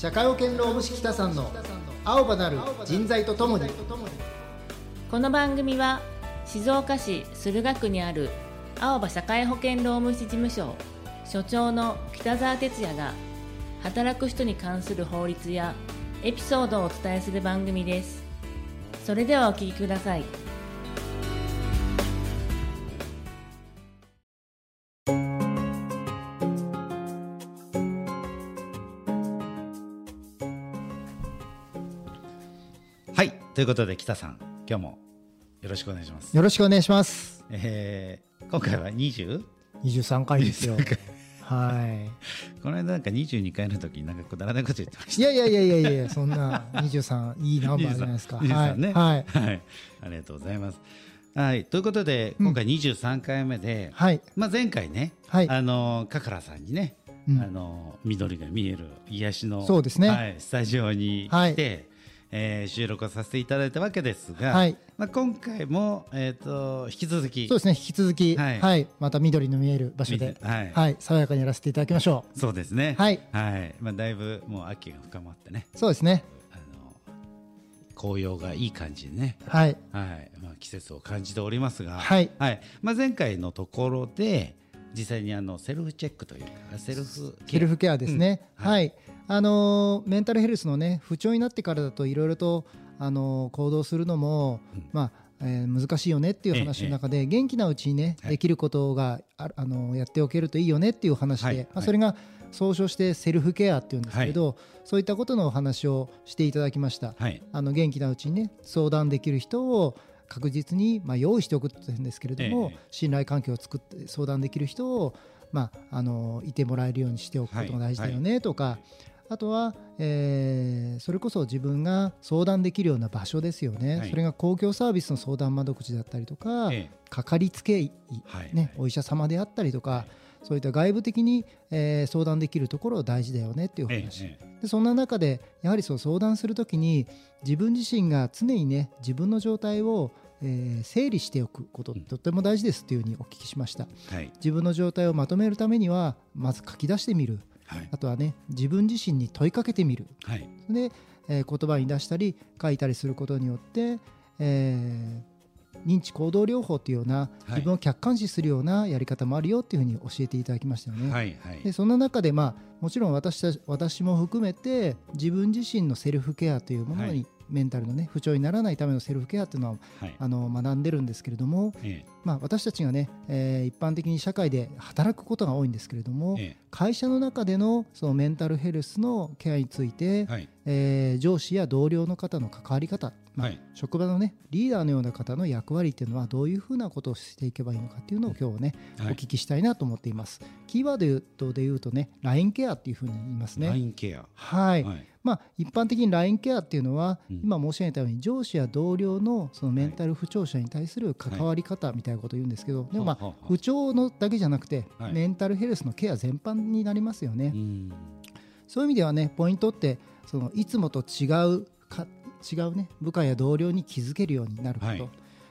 社会保険労務士北さんの青葉なる人材とともに。この番組は静岡市駿河区にある青葉社会保険労務士事務所所長の北澤哲也が働く人に関する法律やエピソードをお伝えする番組です。それではお聞きください。はいということで北さん今日もよろしくお願いします、よろしくお願いします。えー、今回は 20? 23回ですよ。は この間なんか22回の時になんかくだらないこと言ってましいいやいやいやいやいやそんな23いいナンバーじゃないですか。23はい、ね。はい。たはい。ありがとうございます。はい。ということで今回23回目で、はい。まあ、前回ね、はい。あのカカラさんにね、うん。あの緑が見える癒しのそうですね。はい、スタジオに来て、えー収録をさせていただいたわけですが、はい。まあ、今回も、えー、と引き続きそうですね引き続きははい。い、また緑の見える場所でみはい。はい。爽やかにやらせていただきましょそうですね。はい。はい。まあ、だいぶもう秋が深まってね。うそうですね。あの紅葉がいい感じでね、はい。はい。まあ、季節を感じておりますが、はい。まあ、前回のところで実際にあのセルフチェックというかセルフケア。セルフケアですね、うん。はい、あのーメンタルヘルスのね不調になってからだといろいろと、あのー行動するのも、まあえー難しいよねっていう話の中で、元気なうちにね、はい。できることがああのーやっておけるといいよねっていう話で、はい。まあ、はいそれが総称してセルフケアっていうんですけど、そういったことのお話をしていただきました。はい。あの元気なうちにね相談できる人を確実に、まあ、用意しておくってんですけれども、ええ。信頼関係を作って相談できる人を、まあ、あのいてもらえるようにしておくことが大事だよねとか、あとは、えーそれこそ自分が相談できるような場所ですよね、はい。それが公共サービスの相談窓口だったりとか、えかかりつけ医、はい。ね、お医者様であったりとか、そういった外部的に、えー相談できるところ大事だよねっていうえ話。ええでそんな中でやはりそう相談するときに自分自身が常にね自分の状態を、えー整理しておくことうん。とっても大事ですというふうにお聞きしました。えはい。自分の状態をまとめるためにはまず書き出してみるはい。あとはね自分自身に問いかけてみる。はい。で、えー言葉に出したり書いたりすることによって、えー認知行動療法というような自分を客観視するようなやり方もあるよっていうふうに教えていただきましたよね。はいはい。でそんな中で、まあ、もちろん私たち私も含めて自分自身のセルフケアというものに、はいメンタルの、ね、不調にならないためのセルフケアというのははい。あの学んでるんですけれども、えまあ、私たちがね、えー一般的に社会で働くことが多いんですけれども、ええ。会社の中でのそのメンタルヘルスのケアについて、えはい。えー上司や同僚の方の関わり方、まあはい。職場のねリーダーのような方の役割っていうのはどういうふうなことをしていけばいいのかっていうのを今日はね、はい。お聞きしたいなと思っています。キーワードで言うとね LINE ケアっていうふうに言いますライね。ンケア。はい、はい。まあ、一般的に LINE ケアっていうのは、うん。今申し上げたように上司や同僚のそのメンタル不調者に対する関わり方みたいなことを言うんですけど、でもまあ。不調のだけじゃなくて、はい。メンタルヘルスのケア全般になりますよね。うん。そういう意味ではねポイントってそのいつもと違うか違うね部下や同僚に気づけるようになること、はい。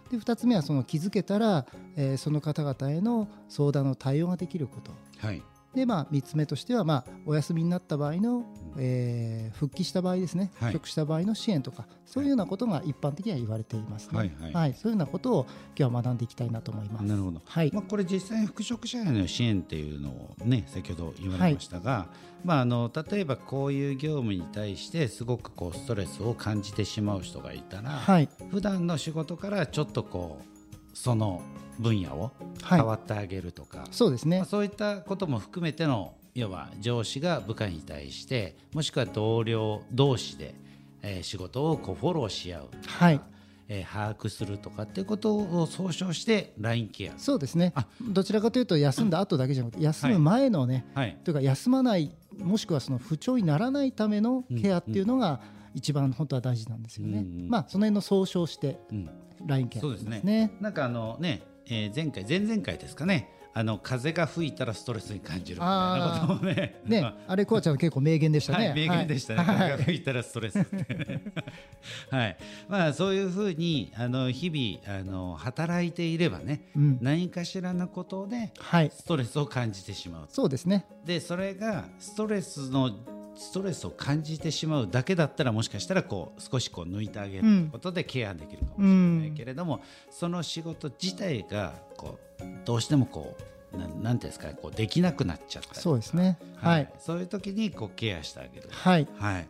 で2つ目はその気づけたら、えーその方々への相談の対応ができること。はいで、まあ、3つ目としては、まあ、お休みになった場合の、えー復帰した場合ですね、はい。復職した場合の支援とかそういうようなことが一般的には言われていますね、はいはい。そういうようなことを今日は学んでいきたいなと思います。なるほど。はい。まあ、これ実際に復職者への支援っていうのをね先ほど言われましたが、まあ、あの例えばこういう業務に対してすごくこうストレスを感じてしまう人がいたら、はい。普段の仕事からちょっとこうその分野をはい。変わってあげるとか、そうですね。まあ、そういったことも含めての要は上司が部下に対してもしくは同僚同士で、えー仕事をこうフォローし合うとか、はい。えー把握するとかっていうことを総称して LINE ケア。そうですね。あどちらかというと休んだ後だけじゃなくて休む前のね、はい。というか休まないもしくはその不調にならないためのケアっていうのが一番本当は大事なんですよね。うんうん。まあその辺の総称してうん、LINE ケアそうですね。ね。なんかあのね、えー前回前々回ですかね。あの風が吹いたらストレスに感じるみたいなことをね。ね、あれコアちゃんの結構名言でしたね。はい、名言でしたね、はい。風が吹いたらストレスって。ね はい。まあ、そういうふうにあの日々あの働いていればね、うん。何かしらのことではい、ストレスを感じてしまうそうですね。でそれがストレスのストレスを感じてしまうだけだったらもしかしたらこう少しこう抜いてあげることでケアできるかもしれないけれども、その仕事自体がこうどうしてもこうななんていうんですかこうできなくなっちゃったそうですね。はい。そういう時にこうケアしてあげる。はい。はい。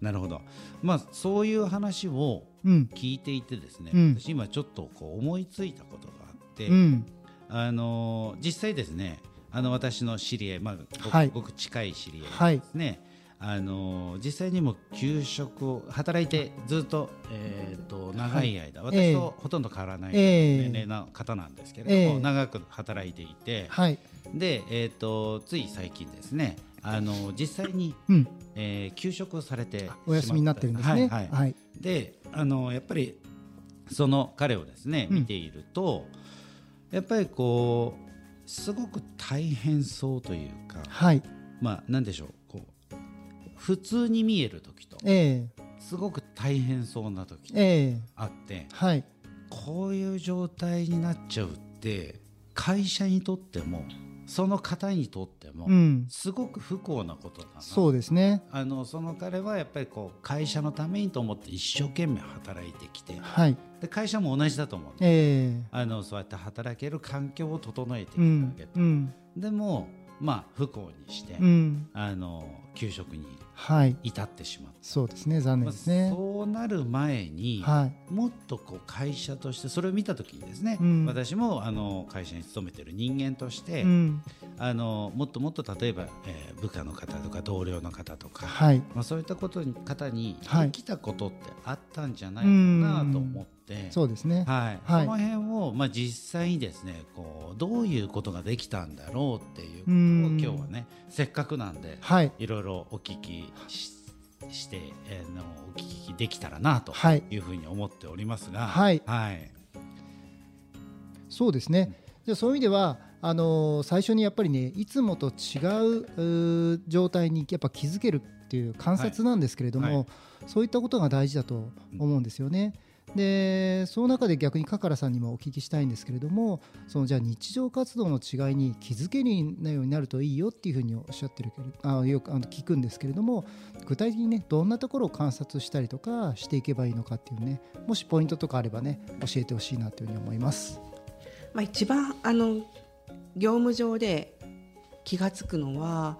なるほど。まあそういう話をうん。聞いていてですね、うん。私今ちょっとこう思いついたことがあって、うん。あの実際ですねあの私の知り合い、まあごくはい。ごく近い知り合いはいですね、あの実際にも給食を働いてずっと,、えー、と長い間、ええ私とほとんど変わらないええ年齢の方なんですけれども、ええ。長く働いていて、はい。で、えー、とつい最近ですねあの実際に、うん。えー休職をされてお休みになってるんですね。はいはい。はい。であのやっぱりその彼をですねうん。見ていると、やっぱりこうすごく大変そうというか、はい。まあなんでしょう普通に見える時とええ。すごく大変そうな時とええ。あってはい。こういう状態になっちゃうって会社にとってもその方にとってもうん。すごく不幸なことだな。そうですね。あのその彼はやっぱりこう会社のためにと思って一生懸命働いてきてはい。で会社も同じだと思う。ええ。あのそうやって働ける環境を整えていくうんわけと、うん。でもまあ不幸にして、うん。あの給食にはい至ってしまった、そうですね残念まあですね。そうなる前に、はい。もっとこう会社としてそれを見た時にですね、うん。私もあの会社に勤めてる人間として、うん。あのもっともっと例えば、えー部下の方とか同僚の方とか、はい。まあ、そういったことに方にはい。できたことってあったんじゃないかなと思って、そうですね。はい。はい。その辺を、まあ、実際にですねこうどういうことができたんだろうっていうことをうん。今日はねせっかくなんではい。いろいろお聞きしして、えーのお聞きできたらなとはい。いうふうに思っておりますが、はい。はい。そうですね。じゃあそういう意味ではあのー最初にやっぱりねいつもと違う状態にやっぱ気づけるっていう観察なんですけれども、はい。はそういったことが大事だと思うんですよね。でその中で逆にカカラさんにもお聞きしたいんですけれどもそのじゃあ日常活動の違いに気づけるようになるといいよっていうふうにおっしゃってるけれあよくあの聞くんですけれども具体的にねどんなところを観察したりとかしていけばいいのかっていうねもしポイントとかあればね教えてほしいなというふうに思います。まあ、一番あの業務上で気が付くのは、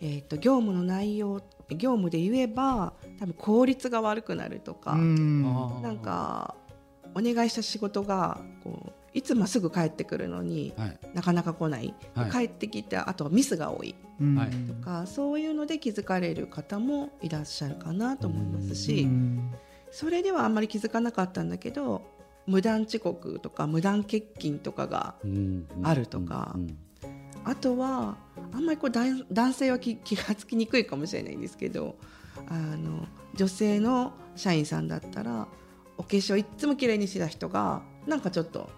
えー、と業務の内容業務で言えば多分効率が悪くなるとか、うん。なんかお願いした仕事がこういつもすぐ帰ってくるのにはい。なかなか来ない、はい。帰ってきてあとはミスが多い。とかそういうので気づかれる方もいらっしゃるかなと思いますうしん。それではあんまり気づかなかったんだけど無断遅刻とか無断欠勤とかがうん。あるとかうんあとはあんまりこう男男性は気気がつきにくいかもしれないんですけどあの女性の社員さんだったらお化粧いっつも綺麗にしてた人がなんかちょっと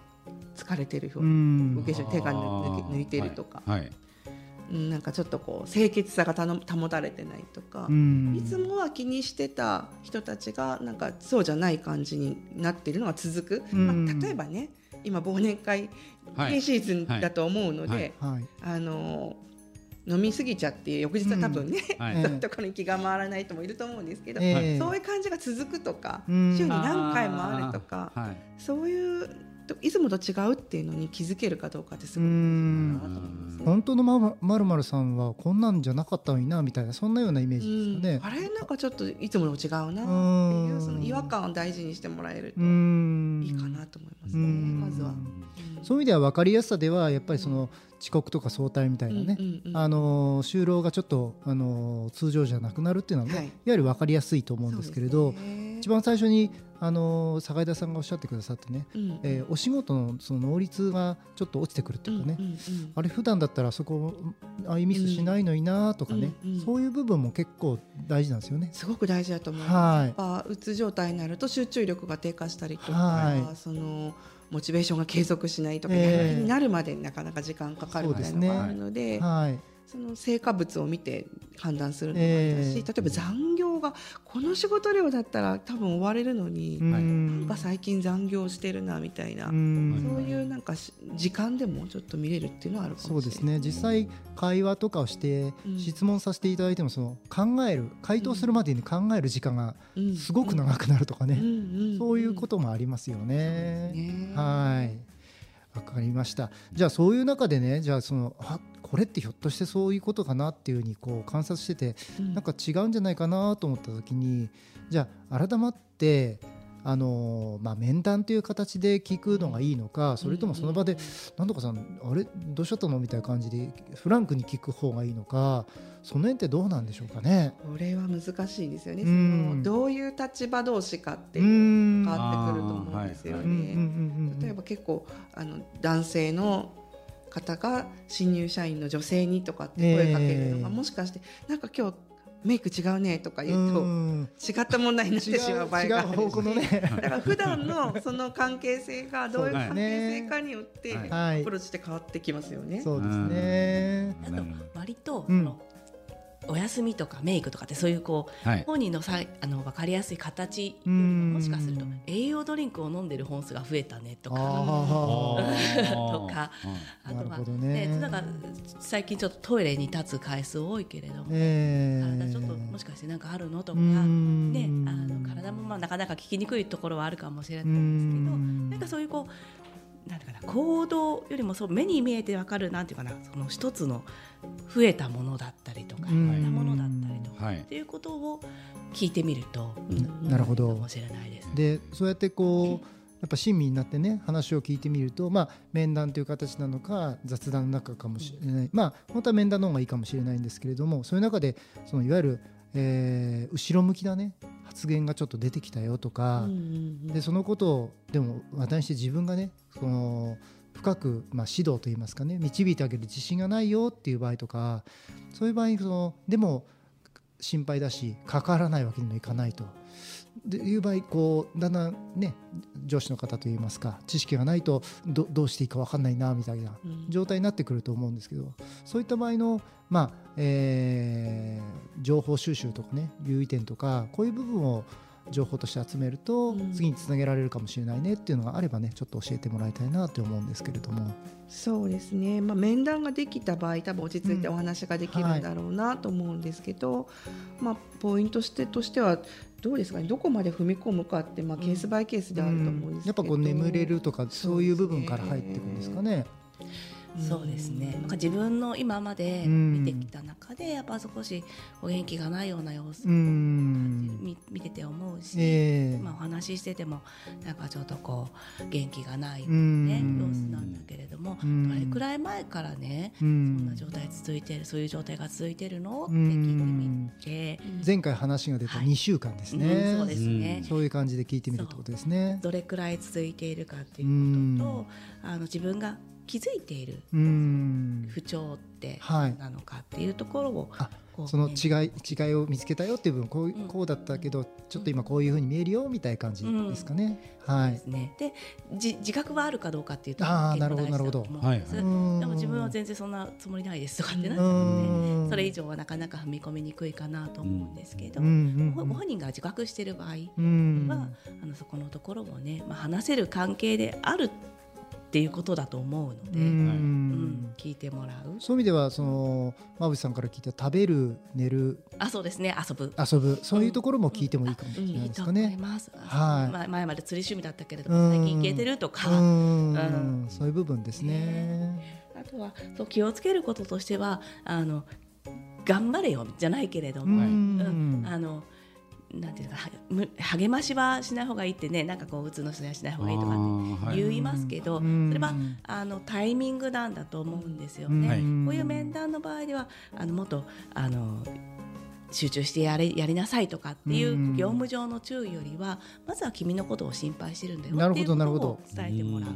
疲れてる表う情、ん。お化粧手が抜いてるとか、はい。はい。うん、なんかちょっとこう清潔さがたの保たれてないとか、うん。いつもは気にしてた人たちがなんかそうじゃない感じになっているのが続く、うん。まあ、例えばね今忘年会はい。シーズンだと思うので、はい。はい。あの飲みすぎちゃって翌日は多分ね、うい。うところに気が回らない人もいると思うんですけど、ええ。そういう感じが続くとか、うん。週に何回もあるとかそういうといつもと違うっていうのに気づけるかどうかってすごく大事かなと思いますね。本当のままるまるさんはこんなんじゃなかったのになみたいなそんなようなイメージですよね。うん、あれ？なんかちょっといつもの違うなってうん。いうその違和感を大事にしてもらえるとうん。いいかなと思いますね、うん。まずは。そういう意味では分かりやすさではやっぱりその遅刻とか早退みたいなね、あの就労がちょっとあの通常じゃなくなるっていうのはね、はい。い、わゆる分かりやすいと思うんですけれど、ね。一番最初にあの坂井田さんがおっしゃってくださってね、うん。えーお仕事のその能率がちょっと落ちてくるっていうかね、うんうんうん。あれ普段だったらそこああいうミスしないのになとかね、うんうんそういう部分も結構大事なんですよね。すごく大事だと思う。はい。やっぱうつ状態になると集中力が低下したりとか、はい。そのモチベーションが継続しないとか、ええやる気になるまでになかなか時間かかるみたいなのがあるので、はい、その成果物を見て判断するのもありだし、えー、例えば残業がこの仕事量だったら多分終われるのに、うん、なんか最近残業してるなみたいな、うん、そういうなんか時間でもちょっと見れるっていうのはあるかもしれない。そうですね。実際会話とかをして質問させていただいてもその考える回答するまでに考える時間がすごく長くなるとかね、そういうこともありますよね。ね。はいわかりました。じゃあそういう中でねじゃあそのあこれってひょっとしてそういうことかなっていうふうにこう観察してて、うん、なんか違うんじゃないかなと思った時にじゃあ改まってあのまあ、面談という形で聞くのがいいのか、それともその場で「なんとかさんあれ？どうしちゃったの?」みたいな感じでフランクに聞く方がいいのかその辺ってどうなんでしょうかね。これは難しいですよね、そのどういう立場同士かっていう変わってくると思うんですよね。例えば結構あの男性の方が新入社員の女性にとかって声かけるのが、もしかしてなんか今日メイク違うねとか言うと違った問題になってしまう場合があるんですね。だから普段のその関係性がどういう関係性かによってアプローチして変わってきますよね。そうですね。あと割とそのお休みとかメイクとかってそういうこう、はい、本人のさあの分かりやすい形。もしかすると栄養ドリンクを飲んでる本数が増えたねとか。とか。あとはね。ねなんか最近ちょっとトイレに立つ回数多いけれども、えー、体ちょっともしかして何かあるのとか、ね、あの体もまあなかなか聞きにくいところはあるかもしれないんですけど。なんかそういうこうなんていうかな行動よりもそう目に見えて分かるなんていうかなその一つの増えたものだったりとか減ったものだったりとか、っていうことを聞いてみると、なるほど。かもしれないです。でそうやってこうやっぱ親身になってね話を聞いてみると、まあ、面談という形なのか雑談の中かもしれない、まあ本当は面談の方がいいかもしれないんですけれどもそういう中でそのいわゆる、えー、後ろ向きなね発言がちょっと出てきたよとか、でそのことをでも話題にして自分がねその深く、まあ、指導といいますかね導いてあげる自信がないよっていう場合とかそういう場合そのでも心配だし関わらないわけにもいかないと。でいう場合こうだんだんね上司の方といいますか知識がないとどどうしていいか分かんないなみたいな状態になってくると思うんですけど、そういった場合の、まあえー、情報収集とかね留意点とかこういう部分を情報として集めると次につなげられるかもしれないねっていうのがあればねちょっと教えてもらいたいなと思うんですけれども。そうですね、まあ、面談ができた場合多分落ち着いてお話ができるんだろうなと思うんですけど、うんはい、まあ、ポイントしてとしてはどうですかね。どこまで踏み込むかって、まあ、ケースバイケースであると思うんですけど、うん、やっぱこう眠れるとかそういう部分から入っていくんですかね。そうですね、なんか自分の今まで見てきた中で、やっぱ少しお元気がないような様子を見見てて思うし、えー、まあ、お話ししててもなんかちょっとこう元気がない、ね、様子なんだけれども、どれくらい前からね、そんな状態続いてるそういう状態が続いてるのって聞いてみて前回話が出た2週間ですね、はいうん、そうですね。そういう感じで聞いてみるってことですね。どれくらい続いているかっていうこととあの自分が気づいている不調って何なのかっていうところを、はい、その違い違いを見つけたよっていう部分こう,、うこうだったけどちょっと今こういうふうに見えるよみたいな感じですかね。うん、はい、でね、でじ自覚はあるかどうかっていうとあなるほどなるほど、はい、でも自分は全然そんなつもりないですとかってなってそれ以上はなかなか踏み込みにくいかなと思うんですけど、ご本人が自覚している場合は、あのそこのところをね、まあ、話せる関係であるっていうことだと思うので、うん、聞いてもらう。そういう意味ではその馬渕さんから聞いた食べる寝るあそうですね。遊ぶ。遊ぶ。そういうところも聞いてもいいかもしれないですかね。はい、前まで釣り趣味だったけれども最近行けてるとか、うん、そういう部分ですね。あとはそう気をつけることとしてはあの頑張れよじゃないけれども、うん、あのなんていうか励ましはしない方がいいってねなんかこう打つのしないしない方がいいとかって言いますけど、はい、それはあのタイミングなんだと思うんですよね。はい、こういう面談の場合ではあのもっとあの集中してやれやりなさいとかっていう業務上の注意よりはまずは君のことを心配してるんだよっていうことを伝えてもらう。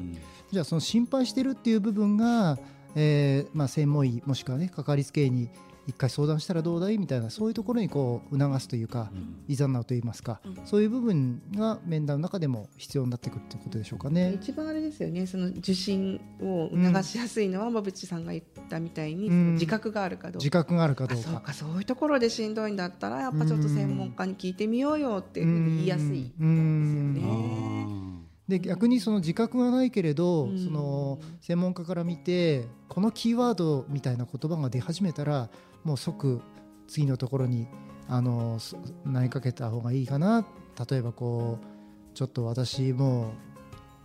じゃあその心配してるっていう部分が、えーまあ、専門医もしくはねかかりつけ医に一回相談したらどうだい？みたいなそういうところにこう促すというか、いざなうといいますか、そういう部分が面談の中でも必要になってくるということでしょうかね。一番あれですよね。その受診を促しやすいのは馬淵さんが言ったみたいに、自覚があるかどうか。自覚があるかどうか。そうかそういうところでしんどいんだったらやっぱちょっと専門家に聞いてみようよっていうふうに言いやすいですよね。で逆にその自覚がないけれど、その専門家から見てこのキーワードみたいな言葉が出始めたらもう即次のところにあの投げかけた方がいいかな。例えばこうちょっと私も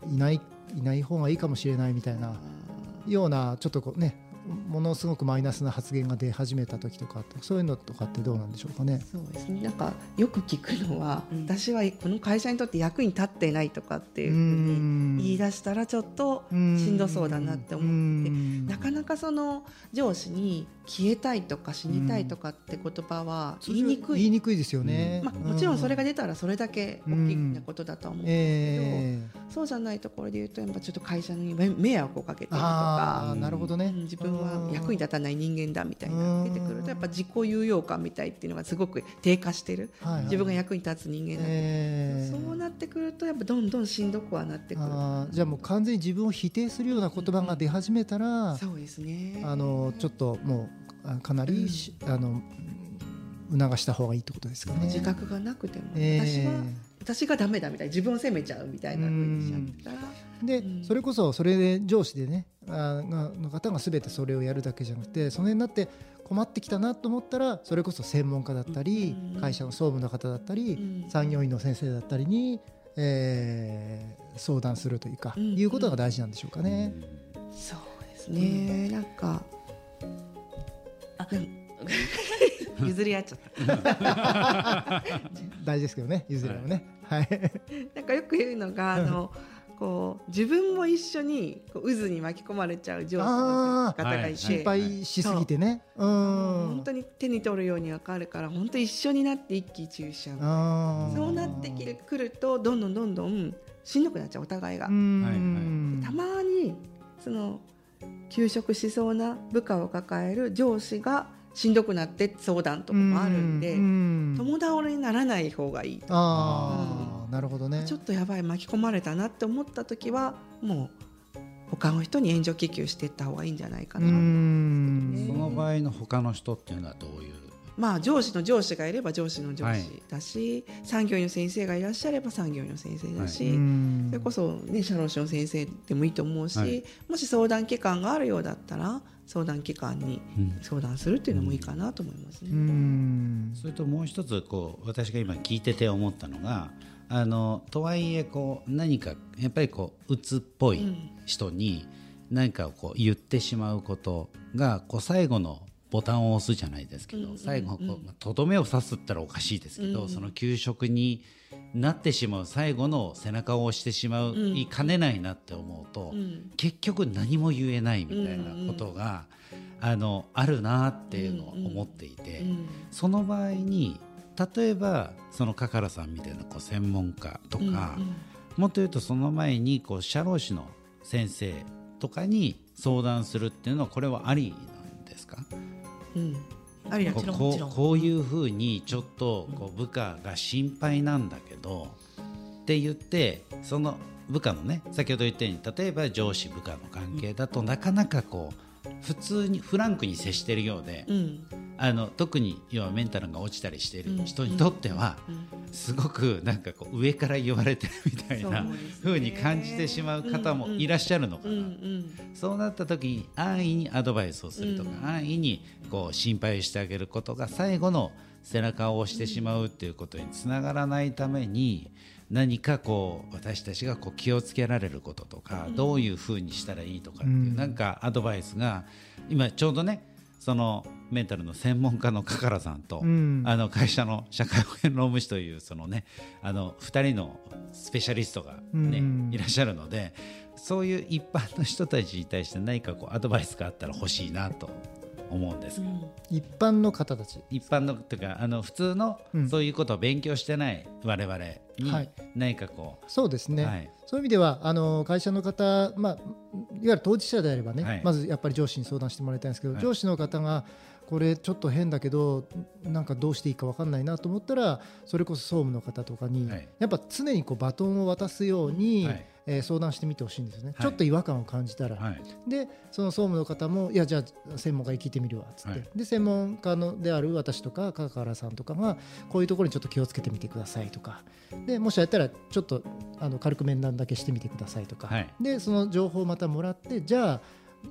ういないいない方がいいかもしれないみたいなようなちょっとこうねものすごくマイナスな発言が出始めた時とかそういうのとかってどうなんでしょうかね。そうですね。なんかよく聞くのは、うん、私はこの会社にとって役に立っていないとかっていうふうに言い出したらちょっとしんどそうだなって思ってなかなかその上司に消えたいとか死にたいとかって言葉は言いにくい、言いにくいですよね、まあ、もちろんそれが出たらそれだけ大きなことだと思うんですけど、えー、そうじゃないところで言うとやっぱちょっと会社に迷惑をかけてるとかなるほどね、自分は役に立たない人間だみたいな出てくるとやっぱ自己有用感みたいっていうのがすごく低下してる、はいはい、自分が役に立つ人間だ、えー、そうなってくるとやっぱどんどんしんどくはなってくる。じゃあもう完全に自分を否定するような言葉が出始めたら、そうですね。あのちょっともうかなり、うん、あの促した方がいいってことですかね。自覚がなくても、えー、私は私がダメだみたいな自分を責めちゃうみたいなふうにしちゃったら。で、うん、それこそそれで上司でねあの方が全てそれをやるだけじゃなくてその辺になって困ってきたなと思ったらそれこそ専門家だったり、うん、会社の総務の方だったり、うん、産業医の先生だったりに、えー、相談するというか、いうことが大事なんでしょうかね。そうですね、なんかあ 譲り合っちゃった。大事ですけどね譲り合うね、はい、なんかよく言うのがあのこう自分も一緒にこう渦に巻き込まれちゃう上司の方がいて、心配しすぎてね。う。ん。本当に手に取るように分かるから本当一緒になって一喜一憂しちゃうそうなってくるとどんどんどんどんしんどくなっちゃうお互いが。たまにその休職しそうな部下を抱える上司がしんどくなって相談とかもあるんで、友倒れにならない方がいいあ、うん、なるほどね。ちょっとやばい巻き込まれたなって思った時はもう他の人に援助気球していった方がいいんじゃないかな、ね、その場合の他の人っていうのはどういう？まあ、上司の上司がいれば上司の上司だし、はい、産業医の先生がいらっしゃれば産業医の先生だし、はい、それこそ、ね、社労士の先生でもいいと思うし、はい、もし相談機関があるようだったら相談機関に相談するっていうのもいいかなと思いますね。うん。それともう一つこう私が今聞いてて思ったのがあのとはいえこう何かやっぱりこう鬱っぽい人に何かをこう言ってしまうことがこう最後のボタンを押すじゃないですけど、最後とどめを刺すったらおかしいですけど、その給食になってしまう。最後の背中を押してしまう、いかねないなって思うと、結局何も言えないみたいなことが、あのあるなっていうのを思っていて、その場合に例えばそのカカラさんみたいなこう専門家とか、もっと言うとその前にこう社労士の先生とかに相談するっていうのはこれはありなんですか？うん、こうこういうふうにちょっとこう部下が心配なんだけど、って言ってその部下のね先ほど言ったように例えば上司部下の関係だとなかなかこう普通にフランクに接しているようで、うん、あの特に要はメンタルが落ちたりしている人にとっては、すごくなんかこう上から言われてるみたいなふうに感じてしまう方もいらっしゃるのかな、そうなった時に安易にアドバイスをするとか、安易にこう心配してあげることが最後の背中を押してしまうっていうことにつながらないために何かこう私たちがこう気をつけられることとか、どういうふうにしたらいいとかっていう、なんかアドバイスが今ちょうどねそのメンタルの専門家のカカラさんと、うん、あの会社の社会保険労務士というそのねあの2人のスペシャリストがね、うん、いらっしゃるのでそういう一般の人たちに対して何かこうアドバイスがあったら欲しいなと思うんです。けど、一般の方たち。一般のというかあの普通のそういうことを勉強してない我々に何かこう、そうですね、はい、そういう意味ではあの会社の方、まあ、いわゆる当事者であればね、はい、まずやっぱり上司に相談してもらいたいんですけど、上司の方がこれちょっと変だけどなんかどうしていいか分かんないなと思ったらそれこそ総務の方とかに、やっぱ常にこうバトンを渡すように、はい、えー、相談してみてほしいんですね、はい、ちょっと違和感を感じたら、はい、でその総務の方もいやじゃあ専門家に聞いてみるわっつって、で専門家のである私とか香川さんとかがこういうところにちょっと気をつけてみてくださいとか。でもしやったらちょっとあの軽く面談だけしてみてくださいとか、でその情報をまたもらってじゃあ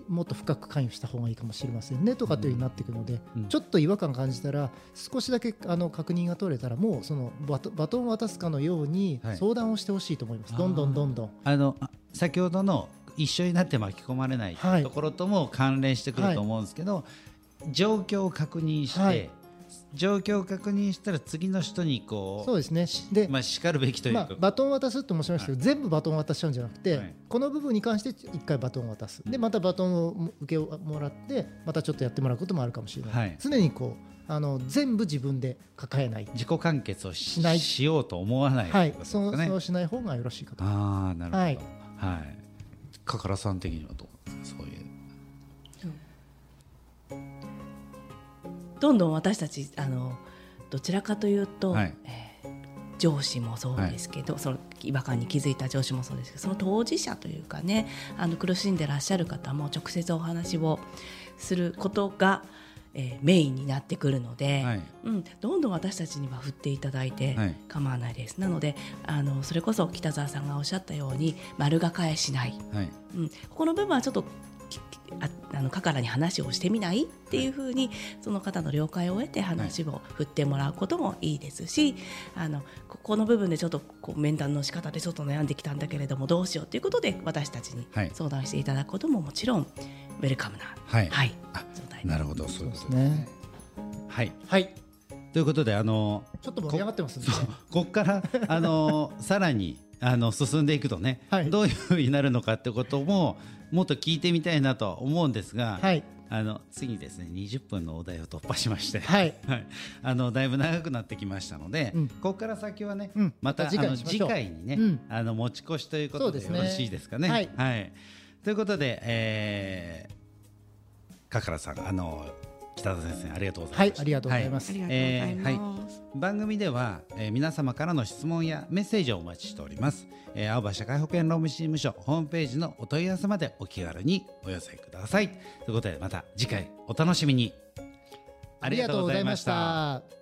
もっと深く関与した方がいいかもしれませんねとかというふうになっていくので、うん、ちょっと違和感感じたら少しだけあの確認が取れたらもうそのバトンを渡すかのように相談をしてほしいと思います、はい、どんどんどんどん。あの先ほどの一緒になって巻き込まれないところとも関連してくると思うんですけど、はい、状況を確認して、はい状況を確認したら次の人にこうそうですね。で、まあ、しかるべきというか、まあ、バトン渡すって申しましたけど、はい、全部バトン渡しちゃうんじゃなくて、はい、この部分に関して1回バトンを渡す。でまたバトンを受けもらってまたちょっとやってもらうこともあるかもしれない、はい、常にこうあの全部自分で抱えない。自己完結をしない。しようと思わない、はい、そうそうしない方がよろしいかと。ああなるほど。はい、はい、かからさん的にはどうそういうどんどん私たちあのどちらかというと、はい、えー、上司もそうですけど、はい、その違和感に気づいた上司もそうですけどその当事者というかねあの苦しんでらっしゃる方も直接お話をすることが、えー、メインになってくるので、はい、うん、どんどん私たちには振っていただいて構わないです。なのであのそれこそ北澤さんがおっしゃったように丸が返しない、うん、ここの部分はちょっとああのカカラに話をしてみないっていうふうにその方の了解を得て話を振ってもらうこともいいですし、あのここの部分でちょっとこう面談の仕方でちょっと悩んできたんだけれどもどうしようということで私たちに相談していただくことももちろんウェルカムな、はい。はい、状態なるほどそうですね。はい、はい。ということであのちょっと盛り上がってますね。ここからあのさらにあの進んでいくとね、はい、どういうふうになるのかってことももっと聞いてみたいなと思うんですが、はい、あの次ですね20分のお題を突破しまして、はい、はい、あのだいぶ長くなってきましたので、うん、ここから先はね、うん、また次回あの次回にね、うん、あの持ち越しということでよろしいですかね。はい、はい、ということで、えー、かからさんあの北田先生ありがとうございます。はい、ありがとうございます。はい、えー、はい、番組では、えー、皆様からの質問やメッセージをお待ちしております。えー、青葉社会保険労務士事務所ホームページのお問い合わせまでお気軽にお寄せください。ということでまた次回お楽しみに。ありがとうございました。